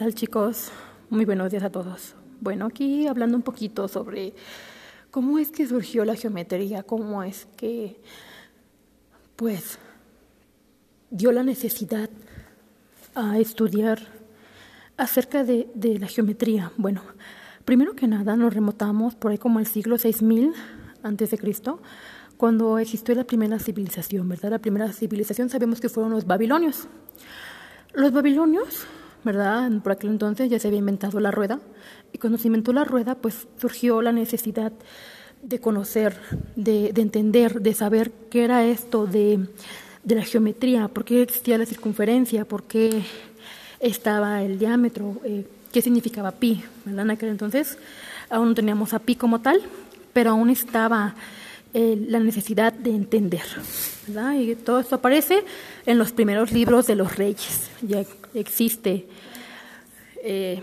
tal chicos? Muy buenos días a todos. Bueno, aquí hablando un poquito sobre cómo es que surgió la geometría, cómo es que, pues, dio la necesidad a estudiar acerca de, la geometría. Bueno, primero que nada nos remotamos por ahí como al siglo 6000 antes de Cristo, cuando existió la primera civilización, ¿verdad? La primera civilización sabemos que fueron los babilonios. Los babilonios ¿verdad? Por aquel entonces ya se había inventado la rueda y cuando se inventó la rueda, pues surgió la necesidad de conocer, de, entender, de saber qué era esto de, la geometría, por qué existía la circunferencia, por qué estaba el diámetro, eh, qué significaba pi, ¿verdad? En aquel entonces aún no teníamos a pi como tal, pero aún estaba eh, la necesidad de entender. Y todo esto aparece en los primeros libros de los reyes. Ya existe eh,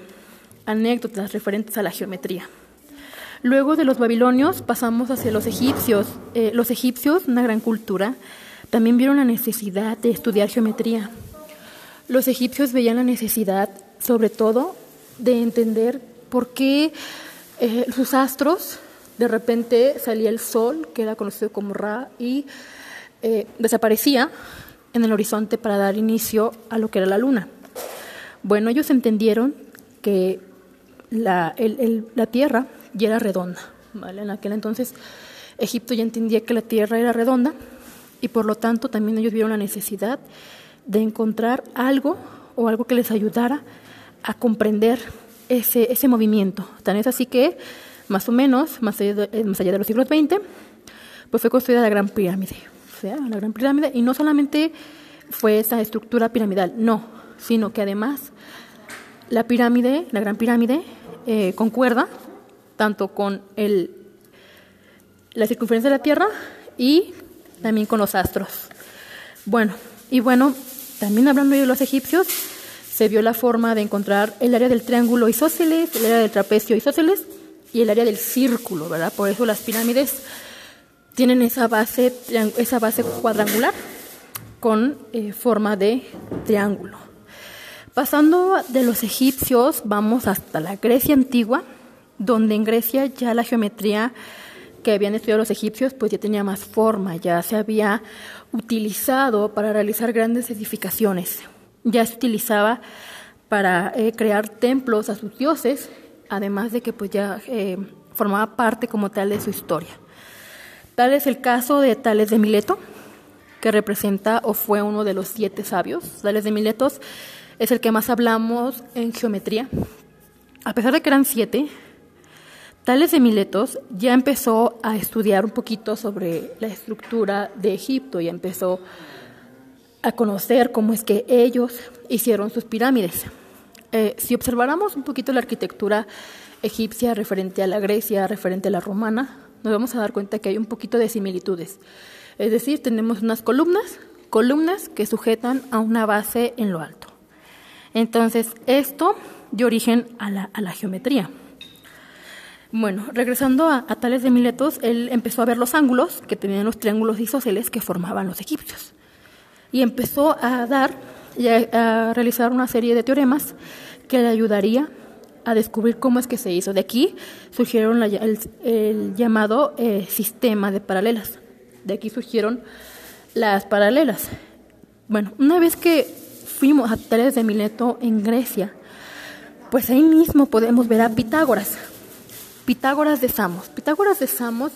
anécdotas referentes a la geometría. Luego de los babilonios pasamos hacia los egipcios. Eh, los egipcios, una gran cultura, también vieron la necesidad de estudiar geometría. Los egipcios veían la necesidad, sobre todo, de entender por qué sus astros de repente salía el sol, que era conocido como Ra, y eh, desaparecía en el horizonte para dar inicio a lo que era la luna. Bueno, ellos entendieron que la, Tierra ya era redonda. ¿vale? En aquel entonces Egipto ya entendía que la Tierra era redonda y por lo tanto también ellos vieron la necesidad de encontrar algo o algo que les ayudara a comprender ese, ese movimiento. Tan es así que más o menos, más allá de, eh, más allá de los siglos XX, pues fue construida la Gran Pirámide. O sea, la Gran Pirámide, y no solamente fue esa estructura piramidal, no, sino que además la pirámide, la Gran Pirámide, eh, concuerda tanto con el, la circunferencia de la Tierra y también con los astros. Bueno, y bueno, también hablando de los egipcios, se vio la forma de encontrar el área del triángulo isósceles, el área del trapecio isósceles, y el área del círculo, ¿verdad? Por eso las pirámides tienen esa base, esa base cuadrangular con eh, forma de triángulo. Pasando de los egipcios, vamos hasta la Grecia antigua, donde en Grecia ya la geometría que habían estudiado los egipcios, pues ya tenía más forma, ya se había utilizado para realizar grandes edificaciones, ya se utilizaba para eh, crear templos a sus dioses además de que pues ya eh, formaba parte como tal de su historia. Tal es el caso de Tales de Mileto, que representa o fue uno de los siete sabios. Tales de Mileto es el que más hablamos en geometría. A pesar de que eran siete, Tales de Miletos ya empezó a estudiar un poquito sobre la estructura de Egipto y empezó a conocer cómo es que ellos hicieron sus pirámides. Eh, si observáramos un poquito la arquitectura egipcia referente a la Grecia, referente a la romana, nos vamos a dar cuenta que hay un poquito de similitudes. Es decir, tenemos unas columnas, columnas que sujetan a una base en lo alto. Entonces, esto dio origen a la, geometría. Bueno, regresando a, Tales de Miletos, él empezó a ver los ángulos que tenían los triángulos isósceles que formaban los egipcios. Y empezó a dar y a, realizar una serie de teoremas que le ayudaría a descubrir cómo es que se hizo. De aquí surgieron el, llamado eh, sistema de paralelas. De aquí surgieron las paralelas. Bueno, una vez que fuimos a Tales de Mileto en Grecia, pues ahí mismo podemos ver a Pitágoras. Pitágoras de Samos. Pitágoras de Samos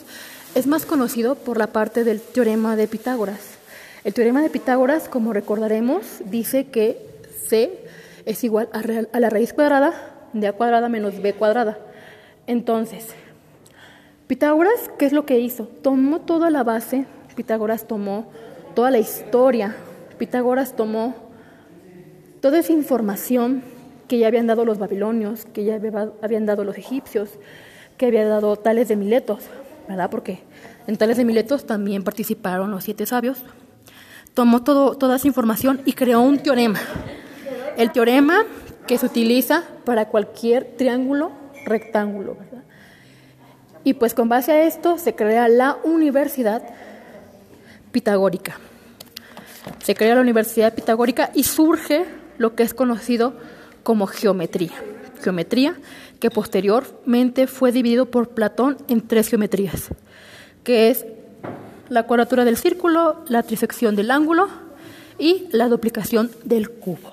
es más conocido por la parte del teorema de Pitágoras. El teorema de Pitágoras, como recordaremos, dice que C es igual a, la raíz cuadrada de A cuadrada menos B cuadrada. Entonces, Pitágoras, ¿qué es lo que hizo? Tomó toda la base, Pitágoras tomó toda la historia, Pitágoras tomó toda esa información que ya habían dado los babilonios, que ya habían dado los egipcios, que había dado Tales de Miletos, ¿verdad? Porque en Tales de Miletos también participaron los siete sabios, tomó toda esa información y creó un teorema. El teorema que se utiliza para cualquier triángulo rectángulo. Y pues con base a esto se crea la Universidad Pitagórica. Se crea la Universidad Pitagórica y surge lo que es conocido como geometría. Geometría que posteriormente fue dividido por Platón en tres geometrías, que es la cuadratura del círculo, la trisección del ángulo y la duplicación del cubo.